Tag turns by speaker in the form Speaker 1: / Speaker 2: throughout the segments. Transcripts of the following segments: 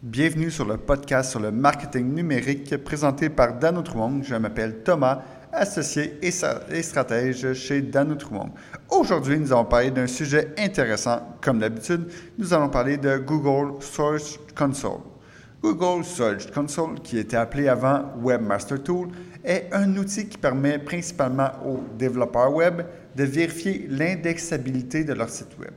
Speaker 1: Bienvenue sur le podcast sur le marketing numérique présenté par Dan Outremont. Je m'appelle Thomas, associé et stratège chez Dan Outremont. Aujourd'hui, nous allons parler d'un sujet intéressant. Comme d'habitude, nous allons parler de Google Search Console. Google Search Console, qui était appelé avant Webmaster Tool, est un outil qui permet principalement aux développeurs web de vérifier l'indexabilité de leur site web.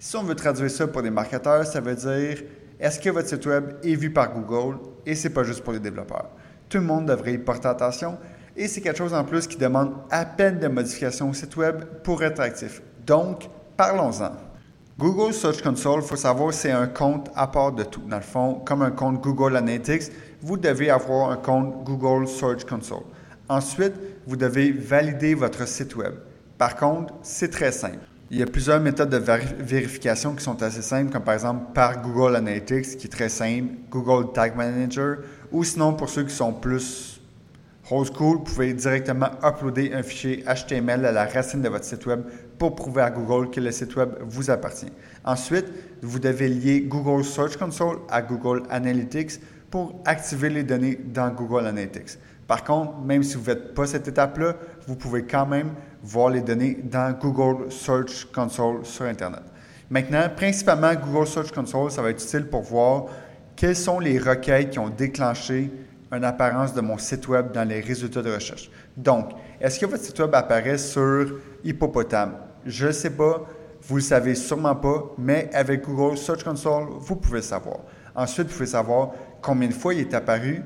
Speaker 1: Si on veut traduire ça pour des marketeurs, ça veut dire est-ce que votre site web est vu par Google et c'est pas juste pour les développeurs? Tout le monde devrait y porter attention et c'est quelque chose en plus qui demande à peine de modifications au site web pour être actif. Donc, parlons-en. Google Search Console, il faut savoir, c'est un compte à part de tout. Dans le fond, comme un compte Google Analytics, vous devez avoir un compte Google Search Console. Ensuite, vous devez valider votre site web. Par contre, c'est très simple. Il y a plusieurs méthodes de vérification qui sont assez simples, comme par exemple par Google Analytics, qui est très simple, Google Tag Manager, ou sinon pour ceux qui sont plus old school, vous pouvez directement uploader un fichier HTML à la racine de votre site web pour prouver à Google que le site web vous appartient. Ensuite, vous devez lier Google Search Console à Google Analytics pour activer les données dans Google Analytics. Par contre, même si vous ne faites pas cette étape-là, vous pouvez quand même voir les données dans Google Search Console sur Internet. Maintenant, principalement, Google Search Console, ça va être utile pour voir quelles sont les requêtes qui ont déclenché une apparence de mon site web dans les résultats de recherche. Donc, est-ce que votre site web apparaît sur Hippopotame? Je ne sais pas, vous ne le savez sûrement pas, mais avec Google Search Console, vous pouvez savoir. Ensuite, vous pouvez savoir combien de fois il est apparu,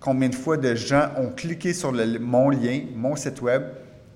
Speaker 1: combien de fois de gens ont cliqué sur mon lien, mon site web,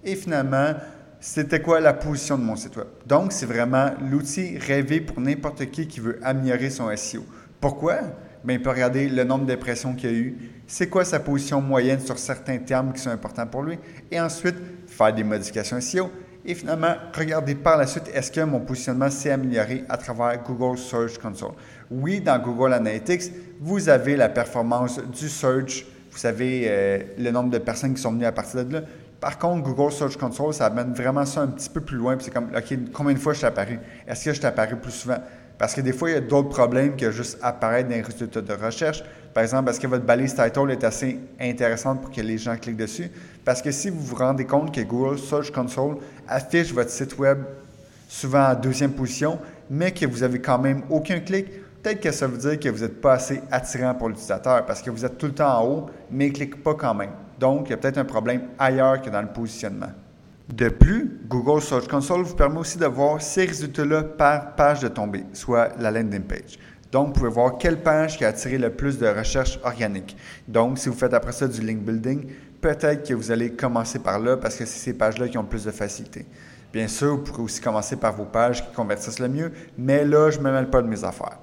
Speaker 1: et finalement, c'était quoi la position de mon site web? Donc, c'est vraiment l'outil rêvé pour n'importe qui qui veut améliorer son SEO. Pourquoi? Bien, il peut regarder le nombre d'impressions qu'il a eu, c'est quoi sa position moyenne sur certains termes qui sont importants pour lui, et ensuite faire des modifications SEO. Et finalement, regarder par la suite, est-ce que mon positionnement s'est amélioré à travers Google Search Console? Oui, dans Google Analytics, vous avez la performance du search, vous savez euh, le nombre de personnes qui sont venues à partir de là. Par contre, Google Search Console, ça amène vraiment ça un petit peu plus loin. C'est comme, OK, combien de fois je suis apparu? Est-ce que je t'apparais plus souvent? Parce que des fois, il y a d'autres problèmes que juste apparaître dans les résultats de recherche. Par exemple, est-ce que votre balise title est assez intéressante pour que les gens cliquent dessus? Parce que si vous vous rendez compte que Google Search Console affiche votre site web souvent en deuxième position, mais que vous avez quand même aucun clic, peut-être que ça veut dire que vous n'êtes pas assez attirant pour l'utilisateur parce que vous êtes tout le temps en haut, mais il ne clique pas quand même. Donc, il y a peut-être un problème ailleurs que dans le positionnement. De plus, Google Search Console vous permet aussi de voir ces résultats-là par page de tombée, soit la landing page. Donc, vous pouvez voir quelle page qui a attiré le plus de recherches organiques. Donc, si vous faites après ça du link building, peut-être que vous allez commencer par là parce que c'est ces pages-là qui ont plus de facilité. Bien sûr, vous pourrez aussi commencer par vos pages qui convertissent le mieux, mais là, je ne me mêle pas de mes affaires.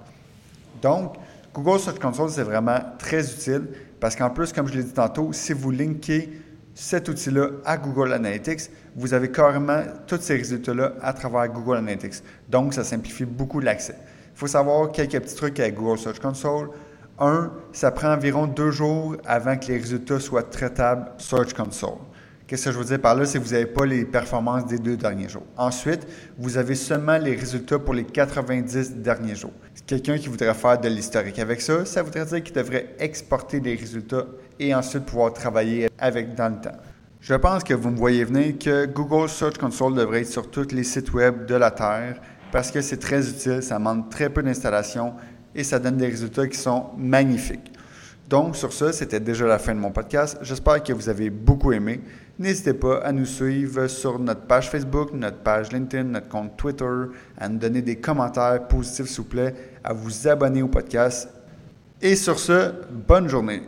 Speaker 1: Donc, Google Search Console, c'est vraiment très utile parce qu'en plus, comme je l'ai dit tantôt, si vous linkez cet outil-là à Google Analytics, vous avez carrément tous ces résultats-là à travers Google Analytics. Donc, ça simplifie beaucoup l'accès. Il faut savoir quelques petits trucs avec Google Search Console. Un, ça prend environ deux jours avant que les résultats soient traitables Search Console. Qu'est-ce que je veux dire par là? C'est que vous n'avez pas les performances des deux derniers jours. Ensuite, vous avez seulement les résultats pour les 90 derniers jours. Quelqu'un qui voudrait faire de l'historique avec ça, ça voudrait dire qu'il devrait exporter des résultats et ensuite pouvoir travailler avec dans le temps. Je pense que vous me voyez venir que Google Search Console devrait être sur tous les sites web de la Terre parce que c'est très utile, ça demande très peu d'installation et ça donne des résultats qui sont magnifiques. Donc, sur ça, c'était déjà la fin de mon podcast. J'espère que vous avez beaucoup aimé. N'hésitez pas à nous suivre sur notre page Facebook, notre page LinkedIn, notre compte Twitter, à nous donner des commentaires positifs, s'il vous plaît, à vous abonner au podcast. Et sur ce, bonne journée.